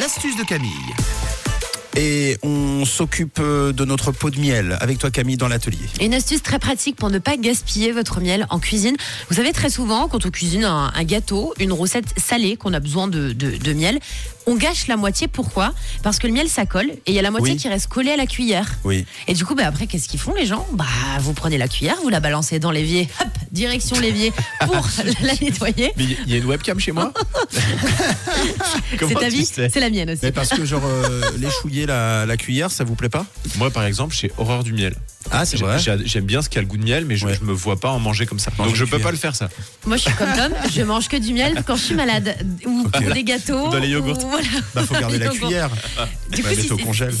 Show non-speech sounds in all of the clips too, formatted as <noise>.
L'astuce de Camille. Et on s'occupe euh, de notre pot de miel avec toi Camille dans l'atelier. Une astuce très pratique pour ne pas gaspiller votre miel en cuisine. Vous savez, très souvent, quand on cuisine un, un gâteau, une recette salée, qu'on a besoin de, de- de miel, on gâche la moitié. Pourquoi? Parce que le miel, ça colle et il y a la moitié Oui. qui reste collée à la cuillère. Oui. Et du coup, bah, après, qu'est-ce qu'ils font les gens? Bah, vous prenez la cuillère, vous la balancez dans l'évier, hop, direction l'évier pour <laughs> la nettoyer. Mais il y a une webcam chez moi C'est ta vie, c'est la mienne aussi. Mais parce que genre euh, l'échouiller la, la cuillère, ça vous plaît pas? Moi, par exemple, j'ai horreur du miel. Ah c'est vrai. j'ai- J'aime bien ce qui a le goût de miel, mais je, Ouais. je me vois pas en manger comme ça. Donc je peux cuillère. pas le faire ça. Moi, je suis comme Tom, <laughs> je mange que du miel quand je suis malade ou pour des gâteaux. Ou dans les yogourts. ou voilà. Bah faut garder la cuillère. Du coup,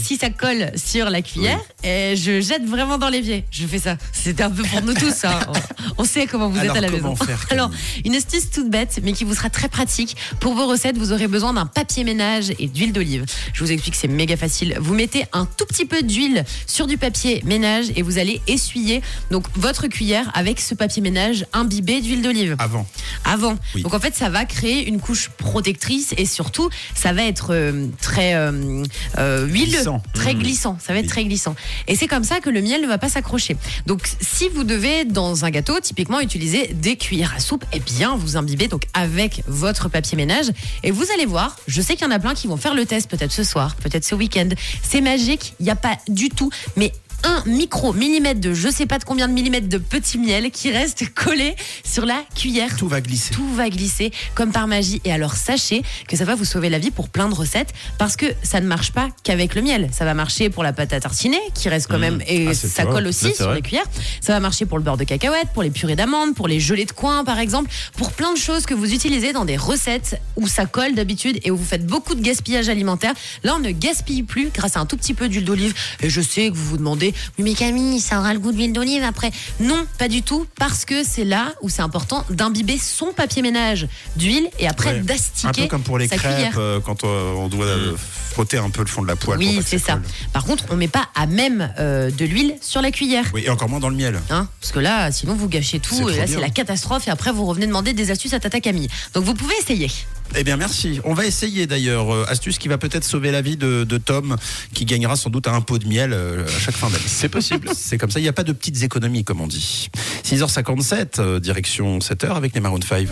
si, ça colle sur la cuillère, eh, je jette vraiment dans l'évier. Je fais ça. C'était un peu pour nous tous. hein. <laughs> On, sait comment vous Alors, êtes à la maison. faire, Alors, une astuce toute bête, mais qui vous sera très pratique. Pour vos recettes, vous aurez besoin d'un papier ménage et d'huile d'olive. Je vous explique, c'est méga facile. Vous mettez un tout petit peu d'huile sur du papier ménage et vous allez essuyer donc votre cuillère avec ce papier ménage imbibé d'huile d'olive Avant. avant. Oui. Donc en fait, ça va créer une couche protectrice et surtout, ça va être euh, très euh, euh, huileux, Glissant. très Mmh. glissant. Ça va être Oui. très glissant. Et c'est comme ça que le miel ne va pas s'accrocher. Donc si vous devez dans un gâteau typiquement utiliser des cuillères à soupe, eh bien vous imbibez donc avec votre papier ménage et vous allez voir. Je sais qu'il y en a plein qui vont faire le test peut-être ce soir, peut-être ce week-end. C'est magique. Il n'y a pas du tout, mais un micro millimètre de je sais pas de combien de millimètres de petit miel qui reste collé sur la cuillère Tout va glisser. tout va glisser comme par magie. Et alors sachez que ça va vous sauver la vie pour plein de recettes parce que ça ne marche pas qu'avec le miel. Ça va marcher pour la pâte à tartiner qui reste quand même et Ah, ça colle aussi sur vrai. les cuillères. Ça va marcher pour le beurre de cacahuète, pour les purées d'amandes, pour les gelées de coin par exemple, pour plein de choses que vous utilisez dans des recettes où ça colle d'habitude et où vous faites beaucoup de gaspillage alimentaire. Là, on ne gaspille plus grâce à un tout petit peu d'huile d'olive. Et je sais que vous vous demandez, oui mais Camille, ça aura le goût d'huile d'olive après. Non, pas du tout, parce que c'est là où c'est important d'imbiber son papier ménage d'huile et après Ouais. Un d'astiquer peu comme pour les crêpes euh, quand euh, on doit euh, frotter un peu le fond de la poêle. Oui, c'est ça. colle. Par contre, on met pas à même euh, de l'huile sur la cuillère. Oui, et encore moins dans le miel. Hein, parce que là, sinon vous gâchez tout, et là c'est la catastrophe, et après vous revenez demander des astuces à Tata Camille. Donc vous pouvez essayer. Eh bien, merci. On va essayer d'ailleurs. euh, astuce qui va peut-être sauver la vie de, de Tom, qui gagnera sans doute un pot de miel euh, à chaque fin d'année. C'est possible. <laughs> C'est comme ça, il n'y a pas de petites économies, comme on dit. 6h57, euh, direction 7h avec les Maroon 5.